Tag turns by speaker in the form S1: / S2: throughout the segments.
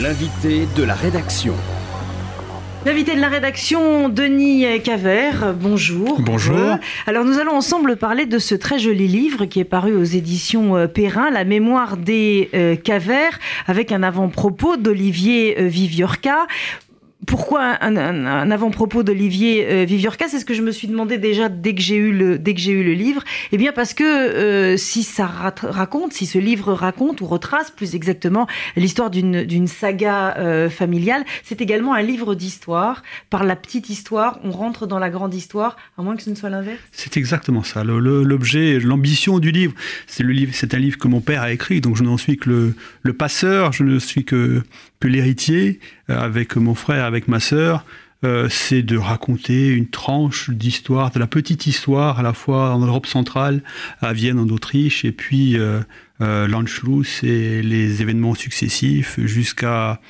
S1: L'invité de la rédaction.
S2: L'invité de la rédaction, Denis Cavert, bonjour.
S3: Bonjour.
S2: Alors nous allons ensemble parler de ce très joli livre qui est paru aux éditions euh, Perrin, La mémoire des euh, Cavers, avec un avant-propos d'Olivier euh, Viviorca pourquoi un, avant-propos d'Olivier euh, Viviorca C'est ce que je me suis demandé déjà dès que j'ai eu le dès que j'ai eu le livre. Eh bien parce que euh, si ça raconte, si ce livre raconte ou retrace plus exactement l'histoire d'une d'une saga euh, familiale, c'est également un livre d'histoire. Par la petite histoire, on rentre dans la grande histoire, à moins que ce ne soit l'inverse.
S3: C'est exactement ça. L'objet, l'ambition du livre, c'est le livre, c'est un livre que mon père a écrit, donc je n'en suis que le, passeur, je ne suis que que l'héritier, avec mon frère, avec ma sœur, euh, c'est de raconter une tranche d'histoire, de la petite histoire, à la fois en Europe centrale, à Vienne, en Autriche, et puis euh, euh l'Anschluss et les événements successifs jusqu'à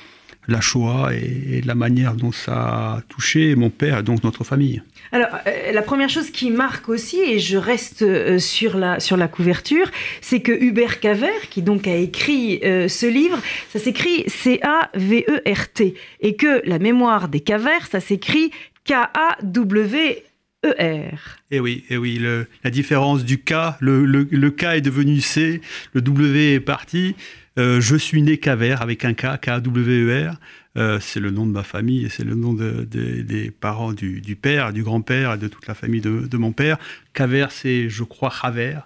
S3: la Shoah et, la manière dont ça a touché mon père et donc notre famille.
S2: Alors, euh, la première chose qui marque aussi, et je reste euh, sur, la, sur la couverture, c'est que Hubert Cavert, qui donc a écrit euh, ce livre, ça s'écrit C-A-V-E-R-T, et que la mémoire des Cavers, ça s'écrit K-A-W. E R.
S3: Et oui, et oui la différence du K, le, le, le, K est devenu C, le W est parti. Euh, je suis né Caver avec un K, K-W-E-R. Euh, c'est le nom de ma famille et c'est le nom des parents du, père, du grand-père et de toute la famille de, mon père. Caver, c'est, je crois, Haver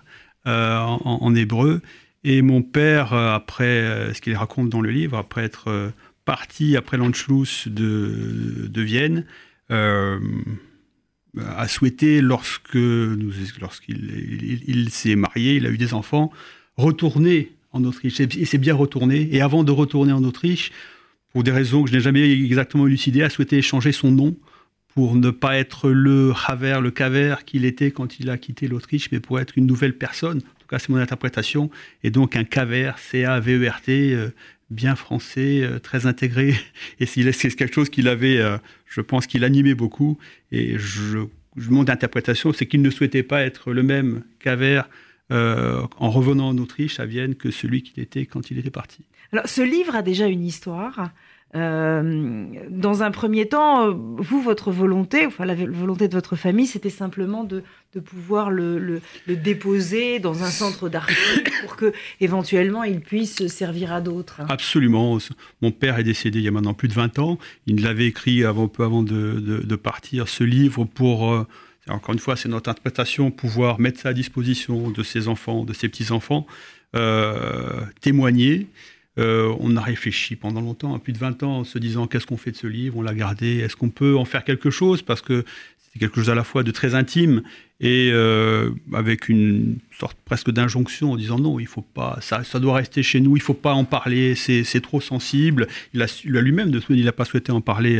S3: euh, en, hébreu. Et mon père, après ce qu'il raconte dans le livre, après être parti après l'Anschluss de, de Vienne, a souhaité, lorsque lorsqu'il il s'est marié, il a eu des enfants, retourner en Autriche. Il s'est bien retourné. Et avant de retourner en Autriche, pour des raisons que je n'ai jamais exactement élucidées, a souhaité changer son nom pour ne pas être le Haver, le Caver qu'il était quand il a quitté l'Autriche, mais pour être une nouvelle personne. En tout cas, c'est mon interprétation. Et donc un Caver, C-A-V-E-R-T, euh, bien français, euh, très intégré. Et c'est quelque chose qu'il avait, euh, je pense qu'il animait beaucoup. Et je, mon interprétation, c'est qu'il ne souhaitait pas être le même Caver euh, en revenant en Autriche, à Vienne, que celui qu'il était quand il était parti.
S2: Alors, ce livre a déjà une histoire. Euh, dans un premier temps, vous, votre volonté, enfin la volonté de votre famille, c'était simplement de, de pouvoir le, le, le, déposer dans un centre d'archives pour que éventuellement il puisse servir à d'autres.
S3: Absolument. Mon père est décédé il y a maintenant plus de 20 ans. Il l'avait écrit avant, peu avant de, de, de, partir, ce livre pour... Euh, encore une fois, c'est notre interprétation, pouvoir mettre ça à disposition de ses enfants, de ses petits-enfants, euh, témoigner. Euh, on a réfléchi pendant longtemps, hein, plus de 20 ans, en se disant qu'est-ce qu'on fait de ce livre, on l'a gardé, est-ce qu'on peut en faire quelque chose? Parce que c'est quelque chose à la fois de très intime et euh, avec une sorte presque d'injonction en disant non, il faut pas, ça, doit rester chez nous, il faut pas en parler, c'est trop sensible. Il a, lui-même il n'a pas souhaité en parler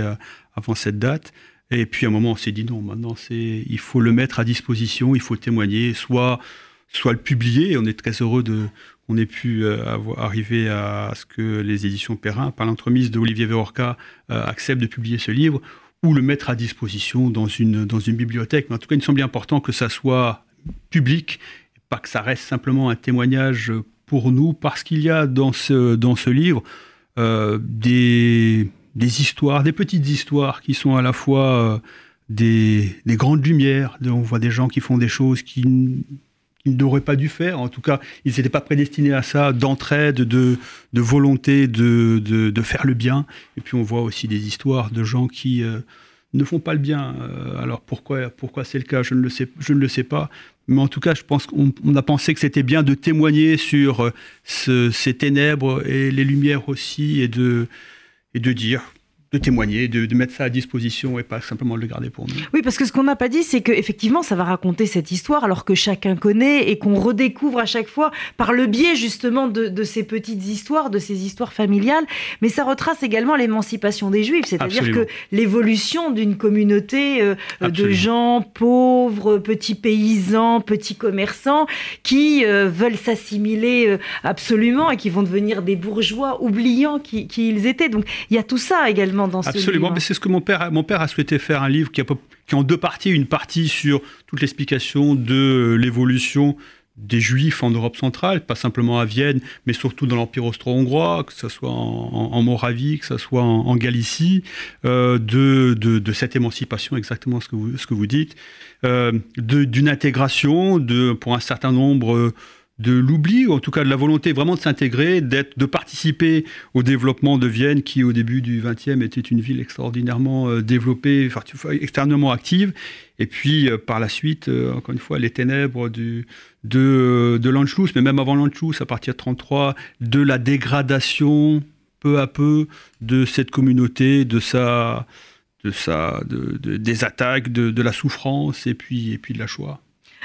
S3: avant cette date. Et puis à un moment, on s'est dit non, maintenant, c'est, il faut le mettre à disposition, il faut témoigner, soit, soit le publier. On est très heureux de, qu'on ait pu euh, arriver à ce que les éditions Perrin, par l'entremise de Olivier Verorca, euh, acceptent de publier ce livre, ou le mettre à disposition dans une, dans une bibliothèque. Mais en tout cas, il me semblait important que ça soit public, pas que ça reste simplement un témoignage pour nous, parce qu'il y a dans ce, dans ce livre euh, des des histoires, des petites histoires qui sont à la fois euh, des, grandes lumières. On voit des gens qui font des choses qui, n'auraient pas dû faire. En tout cas, ils n'étaient pas prédestinés à ça, d'entraide, de, volonté de, faire le bien. Et puis on voit aussi des histoires de gens qui euh, ne font pas le bien. Euh, alors pourquoi, pourquoi c'est le cas? Je ne, le sais, je ne le sais pas. Mais en tout cas, je pense qu'on a pensé que c'était bien de témoigner sur ces ténèbres et les lumières aussi, et de, et de dire de témoigner, de, mettre ça à disposition et pas simplement le garder pour nous.
S2: Oui, parce que ce qu'on n'a pas dit, c'est qu'effectivement, ça va raconter cette histoire alors que chacun connaît et qu'on redécouvre à chaque fois par le biais justement de, ces petites histoires, de ces histoires familiales. Mais ça retrace également l'émancipation des Juifs, c'est-à-dire que l'évolution d'une communauté euh, de gens pauvres, petits paysans, petits commerçants qui euh, veulent s'assimiler euh, absolument et qui vont devenir des bourgeois oubliant qui, qui ils étaient. Donc il y a tout ça également
S3: Absolument, mais c'est ce que mon père, mon père a souhaité faire un livre qui, a, qui en deux parties, une partie sur toute l'explication de l'évolution des juifs en Europe centrale, pas simplement à Vienne, mais surtout dans l'Empire austro-hongrois, que ce soit en, Moravie, que ce soit en, Galicie, euh, de, de, cette émancipation, exactement ce que vous, ce que vous dites, euh, d'une intégration de, pour un certain nombre de l'oubli, ou en tout cas de la volonté vraiment de s'intégrer, d'être, de participer au développement de Vienne, qui au début du XXe était une ville extraordinairement euh, développée, extrêmement active. Et puis euh, par la suite, euh, encore une fois, les ténèbres de, de l'Anschluss, mais même avant l'Anschluss, à partir de 33, de la dégradation peu à peu de cette communauté, de sa, de des attaques, de, de la souffrance et puis, et puis de la Shoah.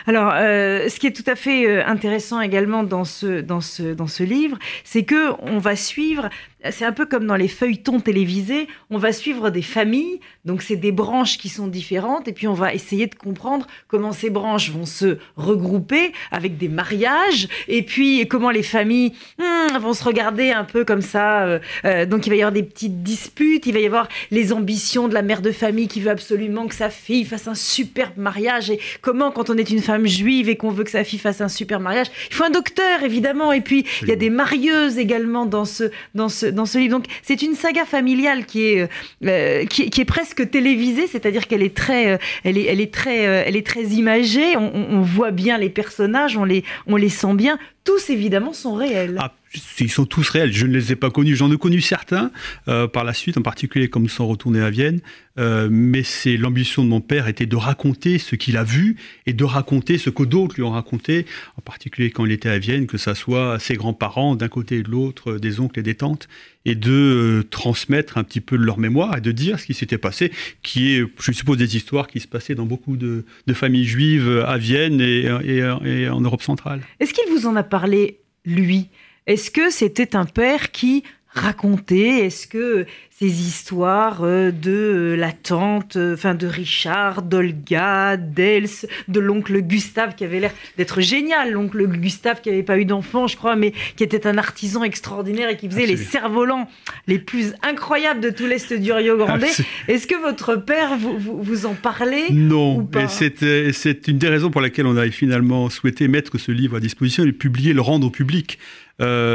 S2: Alors, euh, ce qui est tout à fait euh, intéressant également dans ce, dans ce, dans ce livre, c'est que on va suivre c'est un peu comme dans les feuilletons télévisés, on va suivre des familles, donc c'est des branches qui sont différentes, et puis on va essayer de comprendre comment ces branches vont se regrouper avec des mariages, et puis comment les familles hmm, vont se regarder un peu comme ça. Euh, euh, donc il va y avoir des petites disputes, il va y avoir les ambitions de la mère de famille qui veut absolument que sa fille fasse un superbe mariage, et comment quand on est une femme juive et qu'on veut que sa fille fasse un super mariage, il faut un docteur évidemment, et puis il y a des marieuses également dans ce, dans ce, dans ce livre. Donc c'est une saga familiale qui est, euh, qui, est presque télévisée, c'est-à-dire qu'elle est très, euh, elle est, elle est euh, est très imagée. On, on, voit bien les personnages, on les, on les sent bien. Tous évidemment sont réels.
S3: Ah, ils sont tous réels. Je ne les ai pas connus. J'en ai connu certains euh, par la suite, en particulier comme ils sont retournés à Vienne. Euh, mais l'ambition de mon père était de raconter ce qu'il a vu et de raconter ce que d'autres lui ont raconté, en particulier quand il était à Vienne, que ce soit ses grands-parents d'un côté et de l'autre, des oncles et des tantes, et de euh, transmettre un petit peu de leur mémoire et de dire ce qui s'était passé, qui est, je suppose, des histoires qui se passaient dans beaucoup de, familles juives à Vienne et en Europe centrale.
S2: Est-ce qu'il vous en a parlé, lui? Est-ce que c'était un père qui racontait Est-ce que ces histoires euh, de euh, la tante, euh, enfin de Richard, d'Olga, d'Els, de l'oncle Gustave qui avait l'air d'être génial, l'oncle Gustave qui n'avait pas eu d'enfant, je crois, mais qui était un artisan extraordinaire et qui faisait les cerfs-volants les plus incroyables de tout l'Est du Rio Grande. Est-ce que votre père vous, vous, en parlait
S3: Non, et c'est une des raisons pour laquelle on a finalement souhaité mettre ce livre à disposition et le publier, le rendre au public.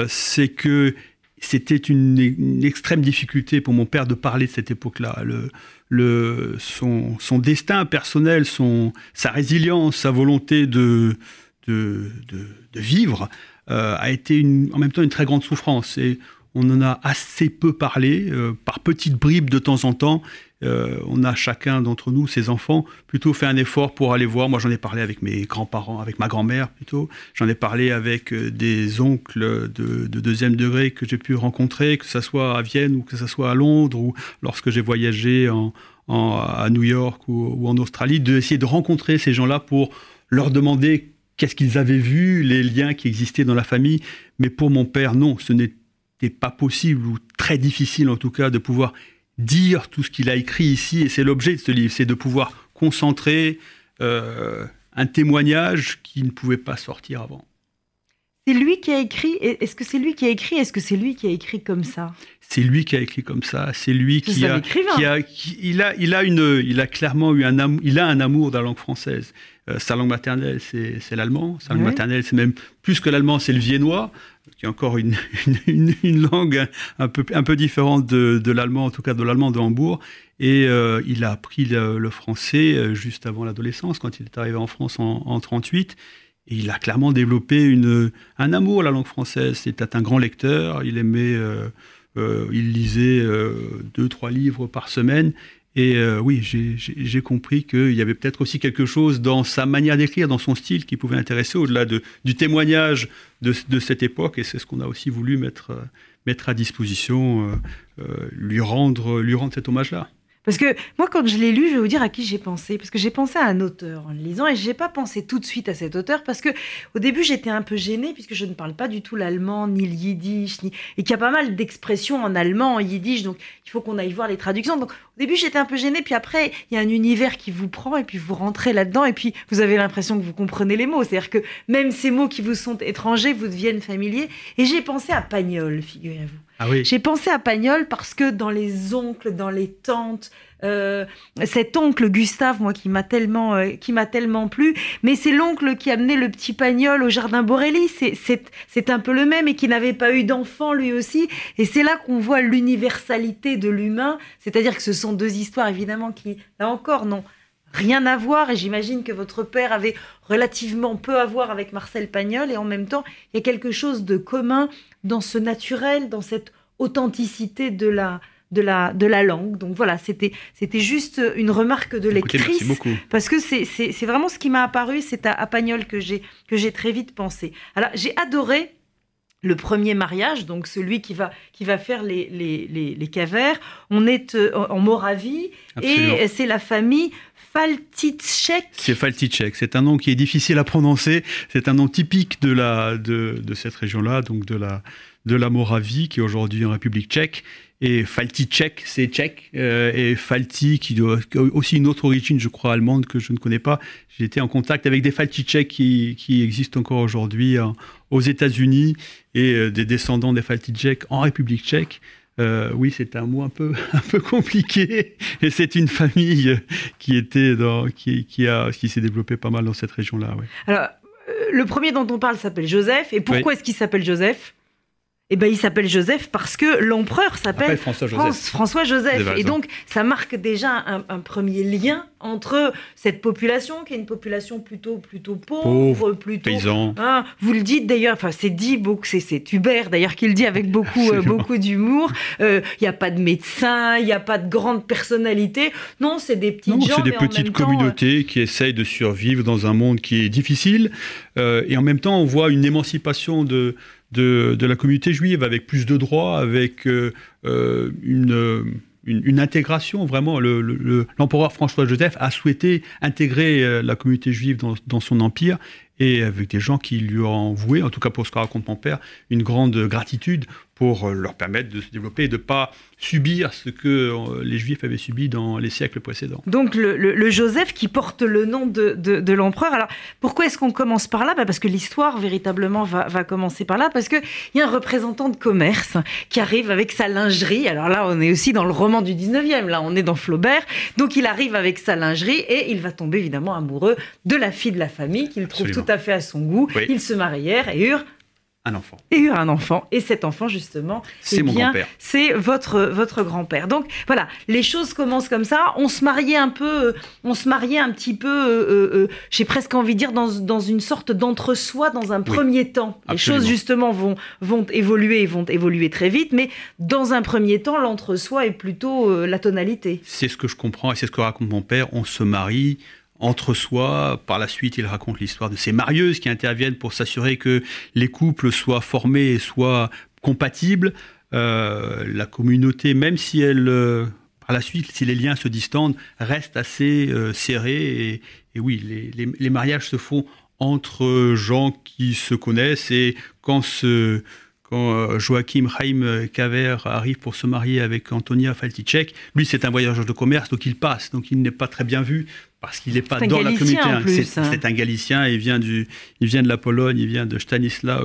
S3: c'est que c'était une, extrême difficulté pour mon père de parler de cette époque-là. Le, son, son, destin personnel, son, sa résilience, sa volonté de, de, vivre euh, a été en même temps une très grande souffrance. On en a assez peu parlé, euh, par petites bribes de temps en temps. Euh, on a chacun d'entre nous, ses enfants, plutôt fait un effort pour aller voir. Moi, j'en ai parlé avec mes grands-parents, avec ma grand-mère plutôt. J'en ai parlé avec euh, des oncles de, deuxième degré que j'ai pu rencontrer, que ce soit à Vienne ou que ce soit à Londres ou lorsque j'ai voyagé à New York ou, en Australie, d'essayer de rencontrer ces gens-là pour leur demander qu'est-ce qu'ils avaient vu, les liens qui existaient dans la famille. Mais pour mon père, non, ce n'était pas possible ou très difficile en tout cas de pouvoir dire tout ce qu'il a écrit ici, et c'est l'objet de ce livre, c'est de pouvoir concentrer euh, un témoignage qui ne pouvait pas sortir avant.
S2: C'est lui qui a écrit. Est-ce que c'est lui qui a écrit Est-ce que c'est lui qui a écrit comme ça?
S3: C'est lui qui a écrit comme ça. C'est lui qui a, qui a, il a, il a une, il a clairement eu un amour. Il a un amour de la langue française. Euh, sa langue maternelle, c'est l'allemand. Sa langue maternelle, c'est même plus que l'allemand, c'est le viennois qui est encore une, une, langue un peu, un peu différente de, de l'allemand, en tout cas de l'allemand de Hambourg. Et euh, il a appris le, français euh, juste avant l'adolescence, quand il est arrivé en France en, en 38. Et il a clairement développé une, un amour à la langue française. C'était un grand lecteur. Il aimait, euh, il lisait deux, trois livres par semaine. Et euh, oui, j'ai compris qu'il y avait peut-être aussi quelque chose dans sa manière d'écrire, dans son style, qui pouvait intéresser au-delà de, du témoignage de, cette époque. Et c'est ce qu'on a aussi voulu mettre, mettre à disposition, euh, euh, lui, rendre, lui rendre cet hommage-là.
S2: Parce que moi, quand je l'ai lu, je vais vous dire à qui j'ai pensé. Parce que j'ai pensé à un auteur en le lisant et je n'ai pas pensé tout de suite à cet auteur parce que au début, j'étais un peu gênée puisque je ne parle pas du tout l'allemand, ni le yiddish, ni... et qu'il y a pas mal d'expressions en allemand, en yiddish, donc il faut qu'on aille voir les traductions. Donc au début, j'étais un peu gênée, puis après, il y a un univers qui vous prend et puis vous rentrez là-dedans et puis vous avez l'impression que vous comprenez les mots. C'est-à-dire que même ces mots qui vous sont étrangers vous deviennent familiers. Et j'ai pensé à Pagnol, figurez-vous.
S3: Ah oui.
S2: J'ai pensé à Pagnol parce que dans les oncles, dans les tantes, euh, cet oncle Gustave, moi, qui m'a tellement, euh, qui m'a tellement plu, mais c'est l'oncle qui a amené le petit Pagnol au jardin Borelli. C'est un peu le même et qui n'avait pas eu d'enfant lui aussi. Et c'est là qu'on voit l'universalité de l'humain. C'est-à-dire que ce sont deux histoires, évidemment, qui, là encore, n'ont rien à voir. Et j'imagine que votre père avait relativement peu à voir avec Marcel Pagnol. Et en même temps, il y a quelque chose de commun dans ce naturel, dans cette authenticité de la, de la, de la langue. Donc voilà, c'était, c'était juste une remarque de lectrice. Parce que c'est, c'est, vraiment ce qui m'a apparu, c'est à, Pagnol que j'ai, que j'ai très vite pensé. Alors j'ai adoré le premier mariage, donc celui qui va, qui va faire les, les, les, les cavers. On est euh, en Moravie et c'est la famille Falticek.
S3: C'est Falticek. C'est un nom qui est difficile à prononcer. C'est un nom typique de, la, de, de cette région-là, donc de la, de la Moravie, qui est aujourd'hui en République tchèque. Et Falticek, c'est tchèque. Euh, et Falti, qui doit aussi une autre origine, je crois, allemande, que je ne connais pas. Été en contact avec des Falticek qui, qui existent encore aujourd'hui aux États-Unis et euh, des descendants des Falticek en République tchèque. Euh, oui, c'est un mot un peu, un peu compliqué. Et c'est une famille qui était dans, qui, qui a, qui s'est développée pas mal dans cette région-là. Ouais.
S2: Alors, le premier dont on parle s'appelle Joseph. Et pourquoi est-ce qu'il s'appelle Joseph? Eh ben, il s'appelle Joseph parce que l'empereur s'appelle
S3: François Joseph.
S2: François Joseph. Et donc, ça marque déjà un, premier lien entre cette population, qui est une population plutôt, plutôt pauvre, plutôt.
S3: Paysan.
S2: Hein, vous le dites d'ailleurs, enfin, c'est dit beaucoup, c'est Hubert d'ailleurs qui le dit avec beaucoup, euh, beaucoup d'humour. Euh, il n'y a pas de médecin, il n'y a pas de grande personnalité. Non, c'est des petites
S3: gens. c'est des petites communautés qui essayent de survivre dans un monde qui est difficile. Euh, et en même temps, on voit une émancipation de de, la communauté juive avec plus de droits, avec euh, euh, une, intégration vraiment. L'empereur François Joseph a souhaité intégrer euh, la communauté juive dans, son empire et avec des gens qui lui ont voué, en tout cas pour ce que raconte mon père, une grande gratitude pour leur permettre de se développer et de ne pas subir ce que euh, les Juifs avaient subi dans les siècles précédents.
S2: Donc le, Joseph qui porte le nom de, de, l'empereur. Alors pourquoi est-ce qu'on commence par là? Bah, Parce que l'histoire véritablement va, va, commencer par là, parce qu'il y a un représentant de commerce qui arrive avec sa lingerie. Alors là, on est aussi dans le roman du 19e, là on est dans Flaubert. Donc il arrive avec sa lingerie et il va tomber évidemment amoureux de la fille de la famille qu'il trouve tout à fait à son goût. Ils se marièrent et eurent
S3: un enfant.
S2: Et eu un enfant. Et cet enfant, justement,
S3: c'est mon grand-père.
S2: C'est votre, votre grand-père. Donc voilà, les choses commencent comme ça. On se mariait un peu, on se mariait un petit peu, euh, euh, euh, j'ai presque envie de dire, dans, dans une sorte d'entre-soi dans un premier temps. Les choses, justement, vont, vont évoluer et vont évoluer très vite. Mais dans un premier temps, l'entre-soi est plutôt la tonalité.
S3: C'est ce que je comprends et c'est ce que raconte mon père. On se marie entre soi. Par la suite, il raconte l'histoire de ces marieuses qui interviennent pour s'assurer que les couples soient formés et soient compatibles. Euh, la communauté, même si elle, euh, par la suite, si les liens se distendent, reste assez euh, serrée. Et, oui, les, mariages se font entre gens qui se connaissent et quand ce quand Joachim Chaim Kaver arrive pour se marier avec Antonia Falticek, lui c'est un voyageur de commerce, donc il passe, donc il n'est pas très bien vu parce qu'il n'est pas dans la communauté. Hein. C'est un Galicien, il vient, du, il vient de la Pologne, il vient de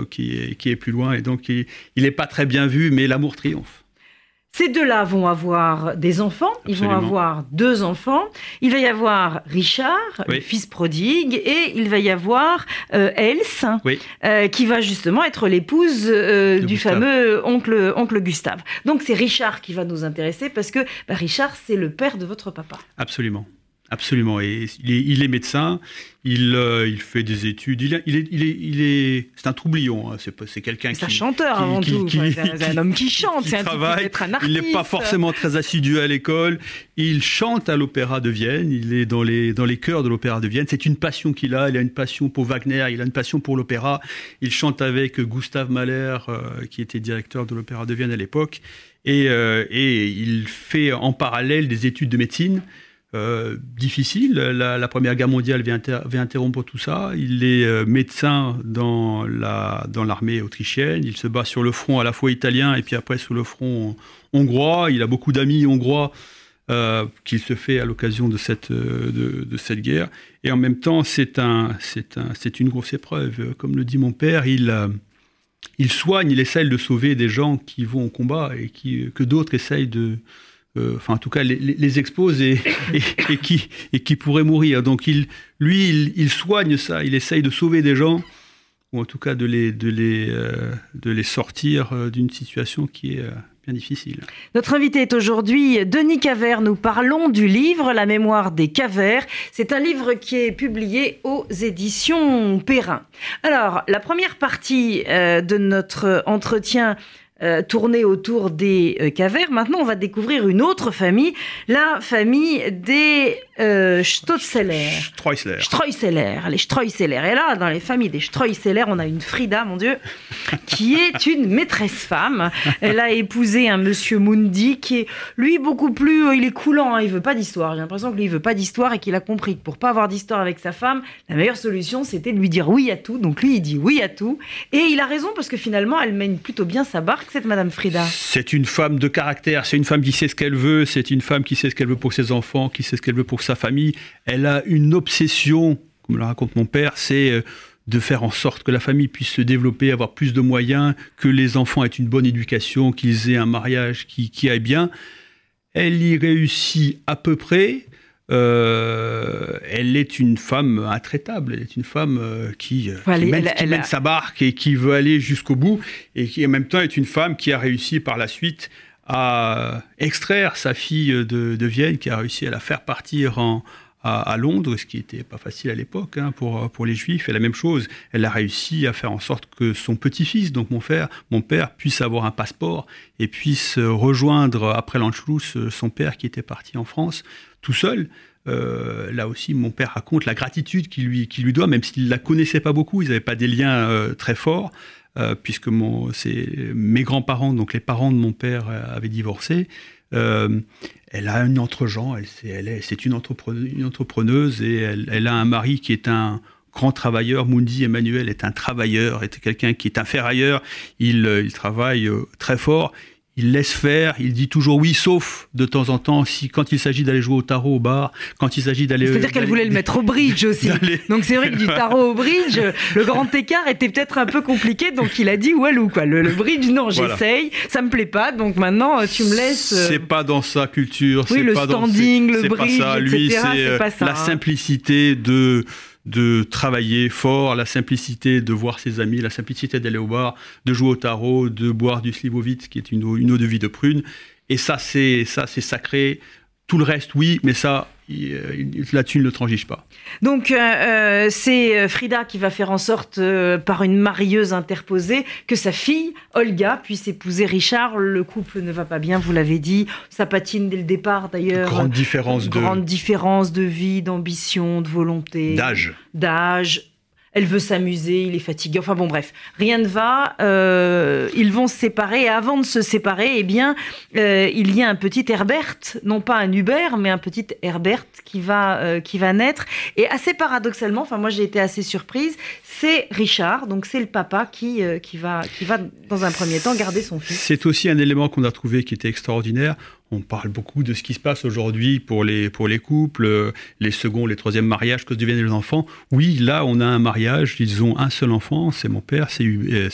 S3: qui est, qui est plus loin, et donc il n'est pas très bien vu, mais l'amour triomphe.
S2: Ces deux-là vont avoir des enfants, ils vont avoir deux enfants. Il va y avoir Richard, le fils prodigue, et il va y avoir euh, Else, euh, qui va justement être l'épouse euh, du fameux oncle, oncle Gustave. Donc c'est Richard qui va nous intéresser parce que bah, Richard, c'est le père de votre papa.
S3: Absolument. Absolument. Et il est, médecin, il, euh, il, fait des études. Il, est, il est, il est, c'est un troublion. Hein. C'est, quelqu'un qui.
S2: C'est un chanteur avant tout. c'est un homme qui chante. c'est un
S3: travaille.
S2: Un
S3: il n'est pas forcément très assidu à l'école. Il chante à l'Opéra de Vienne. Il est dans les dans les chœurs de l'Opéra de Vienne. C'est une passion qu'il a. Il a une passion pour Wagner. Il a une passion pour l'opéra. Il chante avec Gustave Mahler, euh, qui était directeur de l'Opéra de Vienne à l'époque. Et, euh, et il fait en parallèle des études de médecine. Euh, difficile. La, Première Guerre mondiale vient, interrompre tout ça. Il est euh, médecin dans l'armée autrichienne. Il se bat sur le front à la fois italien et puis après sur le front hongrois. Il a beaucoup d'amis hongrois euh, qu'il se fait à l'occasion de cette, guerre. Et en même temps, c'est un, un, une grosse épreuve. Comme le dit mon père, il soigne, il essaye de sauver des gens qui vont au combat et que d'autres essayent de, enfin en tout cas les, les expose et, qui, et pourraient mourir. Donc il, lui, il, soigne ça, il essaye de sauver des gens, ou en tout cas de les, de les, euh, de les sortir euh, d'une situation qui est bien difficile.
S2: Notre invité est aujourd'hui Denis Cavert. Nous parlons du livre La mémoire des Cavers. C'est un livre qui est publié aux éditions Perrin. Alors, la première partie de notre entretien euh, tourner autour des euh, Cavers. Maintenant, on va découvrir une autre famille, la famille des euh, Stotzler.
S3: Streusler.
S2: Streusler, les Streusler. Et là, dans les familles des Streusler, on a une Frida, mon Dieu, qui est une maîtresse femme. Elle a épousé un monsieur Mundi qui est, lui, beaucoup plus. Euh, il est coulant, hein, il veut pas d'histoire. J'ai l'impression que lui, il veut pas d'histoire et qu'il a compris que pour pas avoir d'histoire avec sa femme, la meilleure solution, c'était de lui dire oui à tout. Donc lui, il dit oui à tout. Et il a raison parce que finalement, elle mène plutôt bien sa barque cette Madame Frida
S3: C'est une femme de caractère, c'est une femme qui sait ce qu'elle veut, c'est une femme qui sait ce qu'elle veut pour ses enfants, qui sait ce qu'elle veut pour sa famille. Elle a une obsession, comme le raconte mon père, c'est euh, de faire en sorte que la famille puisse se développer, avoir plus de moyens, que les enfants aient une bonne éducation, qu'ils aient un mariage qui, qui aille bien. Elle y réussit à peu près, euh, elle est une femme intraitable, elle est une femme euh, qui, euh, mène, sa barque et qui veut aller jusqu'au bout, et qui en même temps est une femme qui a réussi par la suite à extraire sa fille de, Vienne, qui a réussi à la faire partir à, Londres, ce qui n'était pas facile à l'époque hein, pour, pour les Juifs. Et la même chose, elle a réussi à faire en sorte que son petit-fils, donc mon père, mon père, puisse avoir un passeport et puisse rejoindre après l'Anschluss son père qui était parti en France tout seul. Euh, là aussi, mon père raconte la gratitude qu'il lui, lui doit, même s'il ne la connaissait pas beaucoup, ils n'avaient pas des liens euh, très forts, euh, puisque mon, mes grands-parents, donc les parents de mon père, avaient divorcé. elle a une entre-gens, elle, c'est une, une, entrepreneuse et elle, elle, a un mari qui est un grand travailleur. Mundi Emmanuel est un travailleur, est quelqu'un qui est un ferrailleur. Il, il travaille très fort il laisse faire, il dit toujours oui, sauf de temps en temps, si quand il s'agit d'aller jouer au tarot au bar, quand il s'agit d'aller.
S2: C'est-à-dire qu'elle voulait le mettre au bridge aussi. Donc c'est vrai que du tarot au bridge, le grand écart était peut-être un peu compliqué, donc il a dit ou quoi. Le, bridge, non, j'essaye, ça me plaît pas, donc maintenant tu me laisses.
S3: Euh, c'est pas dans sa culture.
S2: Oui, le standing, le bridge, pas ça. Lui, c'est
S3: euh, la simplicité de de travailler fort, la simplicité de voir ses amis, la simplicité d'aller au bar, de jouer au tarot, de boire du slivovitz, qui est une eau, une eau de vie de prune. Et ça, c'est ça, c'est sacré. Tout le reste, oui, mais ça, là-dessus, il ne transige pas.
S2: Donc, euh, euh, c'est euh, Frida qui va faire en sorte, par une marieuse interposée, que sa fille, Olga, puisse épouser Richard. Le couple ne va pas bien, vous l'avez dit. Ça patine dès le départ, d'ailleurs.
S3: Grande différence
S2: de... Grande différence de vie, d'ambition, de volonté.
S3: D'âge.
S2: D'âge elle veut s'amuser, il est fatigué. Enfin bon, bref, rien ne va. Euh, ils vont se séparer. Et avant de se séparer, eh bien, euh, il y a un petit Herbert, non pas un Hubert, mais un petit Herbert qui va euh, qui va naître. Et assez paradoxalement, enfin moi j'ai été assez surprise, c'est Richard, donc c'est le papa qui qui va qui va dans un premier temps garder son fils.
S3: C'est aussi un élément qu'on a trouvé qui était extraordinaire on parle beaucoup de ce qui se passe aujourd'hui pour les, pour les couples, euh, les seconds, les troisièmes mariages, que deviennent les enfants. Oui, là, on a un mariage, ils ont un seul enfant, c'est mon père, c'est euh,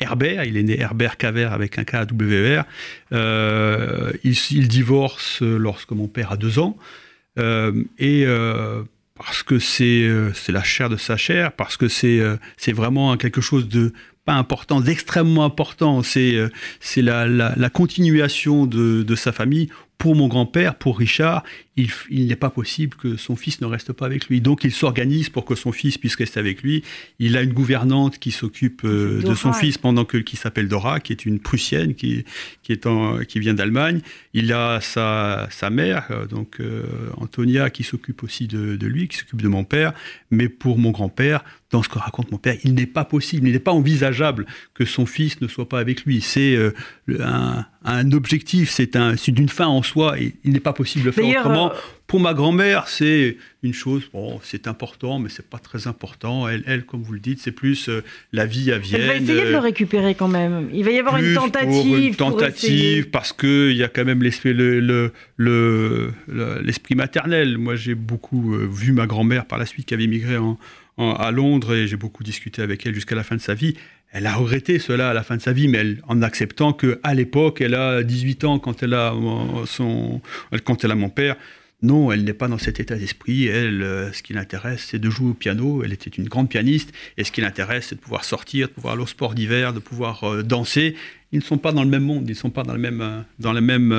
S3: Herbert, il est né Herbert Caver avec un K W Euh, il, il, divorce lorsque mon père a deux ans. Euh, et parce que c'est la chair de sa chair, parce que c'est c'est vraiment quelque chose de pas important, d'extrêmement important. C'est euh, c'est la, la, continuation de, de sa famille pour mon grand-père, pour Richard, il, n'est pas possible que son fils ne reste pas avec lui. Donc il s'organise pour que son fils puisse rester avec lui. Il a une gouvernante qui s'occupe euh, de son fils pendant que qui s'appelle Dora, qui est une Prussienne qui, qui, est en, qui vient d'Allemagne. Il a sa, sa mère, euh, donc euh, Antonia, qui s'occupe aussi de, de, lui, qui s'occupe de mon père. Mais pour mon grand-père, dans ce que raconte mon père, il n'est pas possible, il n'est pas envisageable que son fils ne soit pas avec lui. C'est un, un, objectif, c'est un, une fin en soi, et il n'est pas possible de faire autrement. Pour ma grand-mère, c'est une chose, bon, c'est important, mais c'est pas très important. Elle, elle, comme vous le dites, c'est plus euh, la vie à Vienne. Elle
S2: va essayer de le récupérer quand même. Il va y avoir une tentative.
S3: une tentative, parce qu'il y a quand même l'esprit le, le, maternel. Moi, j'ai beaucoup euh, vu ma grand-mère par la suite qui avait migré en, à Londres et j'ai beaucoup discuté avec elle jusqu'à la fin de sa vie. elle a regretté cela à la fin de sa vie, mais en acceptant qu'à l'époque, elle a 18 ans quand elle a, son, quand elle a mon père. Non, elle n'est pas dans cet état d'esprit. Elle, euh, ce qui l'intéresse, c'est de jouer au piano. Elle était une grande pianiste. Et ce qui l'intéresse, c'est de pouvoir sortir, de pouvoir aller au sport d'hiver, de pouvoir euh, danser. Ils ne sont pas dans le même monde. Ils ne sont pas dans le même, euh, dans le même,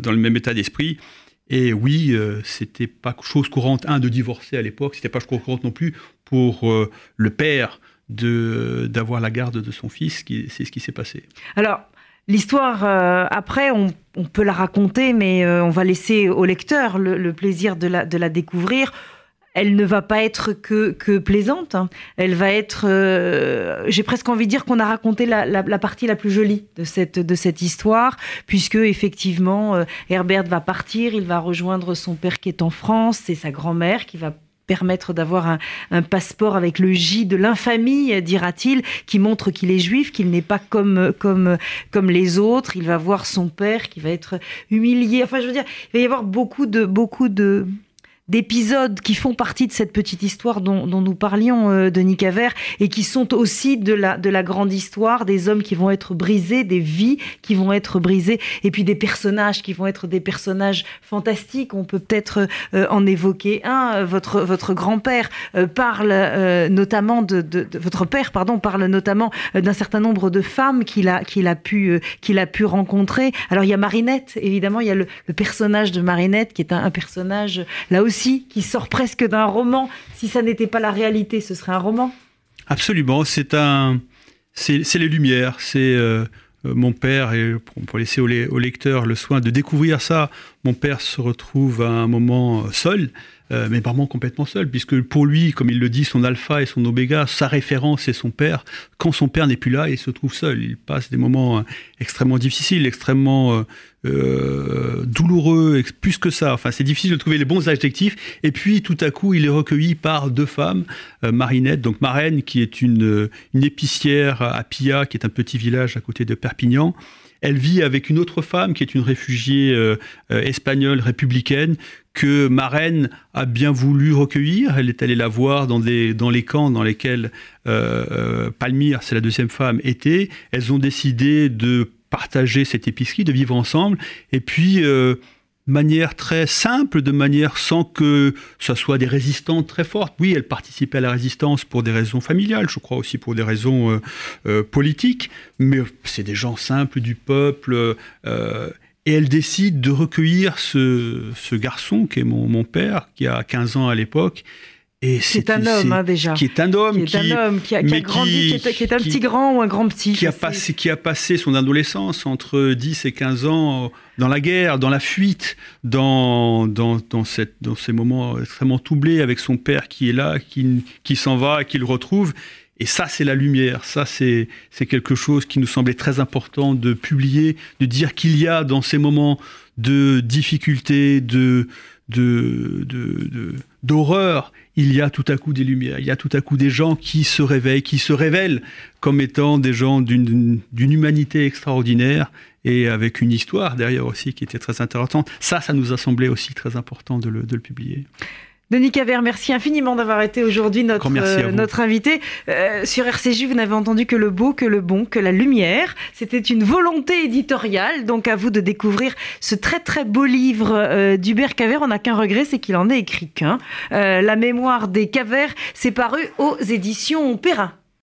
S3: dans le même état d'esprit. Et oui, c'était pas chose courante, un, de divorcer à l'époque. C'était pas chose courante non plus pour le père d'avoir la garde de son fils. C'est ce qui s'est passé.
S2: Alors, L'histoire, euh, après, on, peut la raconter, mais euh, on va laisser au lecteur le, plaisir de la, de la, découvrir. Elle ne va pas être que, que plaisante. Hein. Elle va être. Euh, j'ai presque envie de dire qu'on a raconté la, la, partie la plus jolie de cette, de cette histoire, puisque effectivement, Herbert va partir, il va rejoindre son père qui est en France, c'est sa grand-mère qui va permettre d'avoir un, passeport avec le J de l'infamie, dira-t-il, qui montre qu'il est juif, qu'il n'est pas comme, comme, comme les autres. Il va voir son père qui va être humilié. Enfin, je veux dire, il va y avoir beaucoup de, beaucoup de, d'épisodes qui font partie de cette petite histoire dont, nous parlions, euh, de Denis et qui sont aussi de la, de la grande histoire des hommes qui vont être brisés, des vies qui vont être brisées, et puis des personnages qui vont être des personnages fantastiques. On peut peut-être euh, en évoquer un. Votre, votre grand-père euh, parle notamment de, de, votre père, pardon, parle notamment d'un certain nombre de femmes qu'il a, qu'il a pu, qu'il a pu rencontrer. Alors il y a Marinette, évidemment, il y a le, personnage de Marinette qui est un personnage là aussi qui sort presque d'un roman. Si ça n'était pas la réalité, ce serait un roman.
S3: Absolument, c'est un, c'est les lumières, c'est euh, euh, mon père et pour laisser au, lecteur le soin de découvrir ça. Mon père se retrouve à un moment euh, seul. mais vraiment complètement seul, puisque pour lui, comme il le dit, son alpha et son oméga, sa référence c'est son père. Quand son père n'est plus là, il se trouve seul. Il passe des moments extrêmement difficiles, extrêmement euh, douloureux, plus que ça. Enfin, c'est difficile de trouver les bons adjectifs. Et puis, tout à coup, il est recueilli par deux femmes, euh, Marinette, donc Marraine, qui est une, euh, une épicière à Pia, qui est un petit village à côté de Perpignan. Elle vit avec une autre femme qui est une réfugiée espagnole républicaine que Marraine a bien voulu recueillir. Elle est allée la voir dans, des, dans les camps dans lesquels Palmyre, c'est la deuxième femme, était. Elles ont décidé de partager cette épicerie, de vivre ensemble, et puis euh, manière très simple, de manière sans que ce soit des résistantes très fortes. Oui, elle participait à la résistance pour des raisons familiales, je crois aussi pour des raisons euh, euh, politiques, mais c'est des gens simples du peuple. et elle décide de recueillir ce, garçon qui est mon, père, qui a 15 ans à l'époque,
S2: c'est un homme hein, déjà.
S3: Qui est un homme.
S2: Qui est un homme qui a, grandi, qui est, un petit grand ou un grand petit.
S3: Qui a, passé, qui a passé son adolescence entre 10 et 15 ans dans la guerre, dans la fuite, dans, dans, dans, cette, dans ces moments extrêmement troublés avec son père qui est là, qui, qui s'en va, qui le retrouve. Et ça, c'est la lumière. Ça, c'est quelque chose qui nous semblait très important de publier, de dire qu'il y a dans ces moments de difficulté, de, de, d'horreur, il y a tout à coup des lumières, il y a tout à coup des gens qui se réveillent, qui se révèlent comme étant des gens d'une, humanité extraordinaire et avec une histoire derrière aussi qui était très intéressante. Ça, ça nous a semblé aussi très important de le publier.
S2: Denis Cavert, merci infiniment d'avoir été aujourd'hui notre, euh, notre invité. Euh, sur RCJ, vous n'avez entendu que le beau, que le bon, que la lumière. C'était une volonté éditoriale, donc à vous de découvrir ce très très beau livre euh, d'Hubert Cavert. On n'a qu'un regret, c'est qu'il en ait écrit qu'un. la mémoire des Cavers, c'est paru aux éditions Perrin.